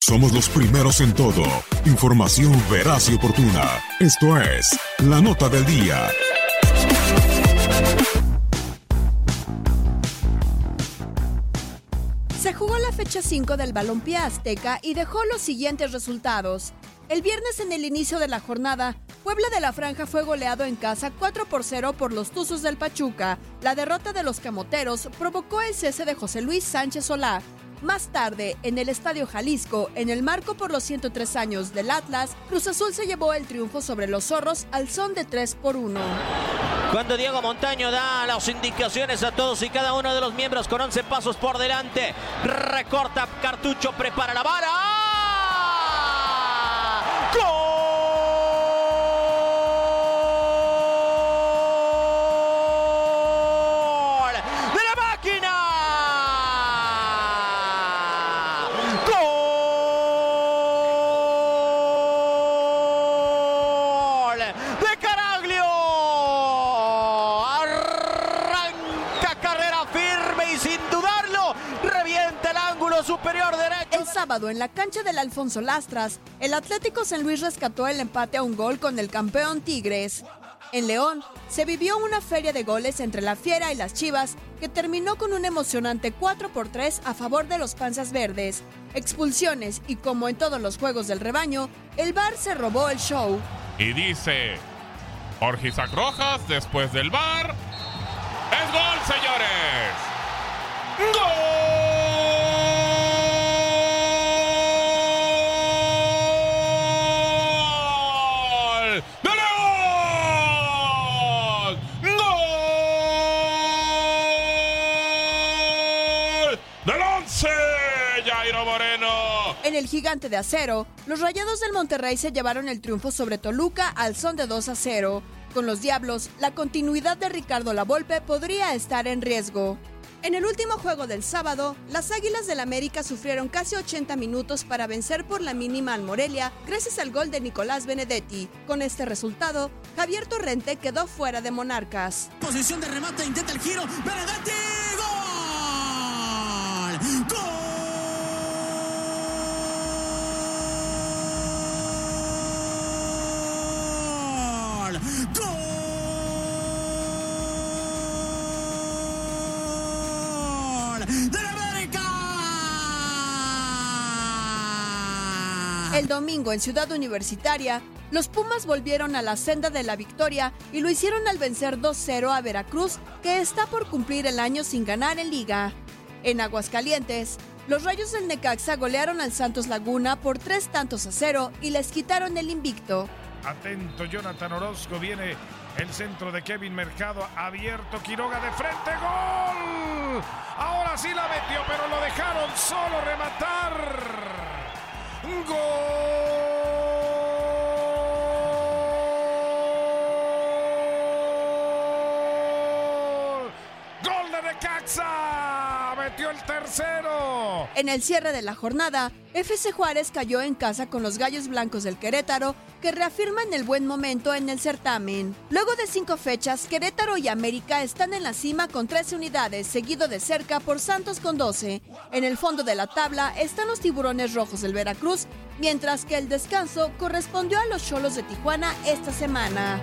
Somos los primeros en todo. Información veraz y oportuna. Esto es La Nota del Día. Se jugó la fecha 5 del Balompié Azteca y dejó los siguientes resultados. El viernes en el inicio de la jornada, Puebla de la Franja fue goleado en casa 4 por 0 por los Tuzos del Pachuca. La derrota de los Camoteros provocó el cese de José Luis Sánchez Solá. Más tarde, en el Estadio Jalisco, en el marco por los 103 años del Atlas, Cruz Azul se llevó el triunfo sobre los zorros al son de 3 por 1. Cuando Diego Montaño da las indicaciones a todos y cada uno de los miembros con 11 pasos por delante, recorta cartucho, prepara la vara. Ángulo superior derecho. El sábado, en la cancha del Alfonso Lastras, el Atlético San Luis rescató el empate a un gol con el campeón Tigres. En León, se vivió una feria de goles entre la Fiera y las Chivas que terminó con un emocionante 4 por 3 a favor de los Panzas Verdes. Expulsiones y como en todos los juegos del rebaño, el Bar se robó el show. Y dice Jorge Isaac Rojas después del bar. ¡Es gol, señores! ¡Gol! Moreno. En el gigante de acero, los Rayados del Monterrey se llevaron el triunfo sobre Toluca al son de 2 a 0. Con los Diablos, la continuidad de Ricardo Lavolpe podría estar en riesgo. En el último juego del sábado, las Águilas del América sufrieron casi 80 minutos para vencer por la mínima al Morelia gracias al gol de Nicolás Benedetti. Con este resultado, Javier Torrente quedó fuera de Monarcas. Posición de remate, intenta el giro. Benedetti, gol. Gol. Gol. ¡De la América! El domingo en Ciudad Universitaria, los Pumas volvieron a la senda de la victoria y lo hicieron al vencer 2-0 a Veracruz, que está por cumplir el año sin ganar en liga. En Aguascalientes, Los Rayos del Necaxa golearon al Santos Laguna por tres tantos a cero y les quitaron el invicto. Atento, Jonathan Orozco. Viene el centro de Kevin Mercado. Abierto, Quiroga de frente. ¡Gol! Ahora sí la metió, pero lo dejaron solo rematar. ¡Metió el tercero! En el cierre de la jornada, FC Juárez cayó en casa con los Gallos Blancos del Querétaro, que reafirman el buen momento en el certamen. Luego de cinco fechas, Querétaro y América están en la cima con 13 unidades, seguido de cerca por Santos con 12. En el fondo de la tabla están los Tiburones Rojos del Veracruz, mientras que el descanso correspondió a los Cholos de Tijuana esta semana.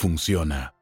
funciona.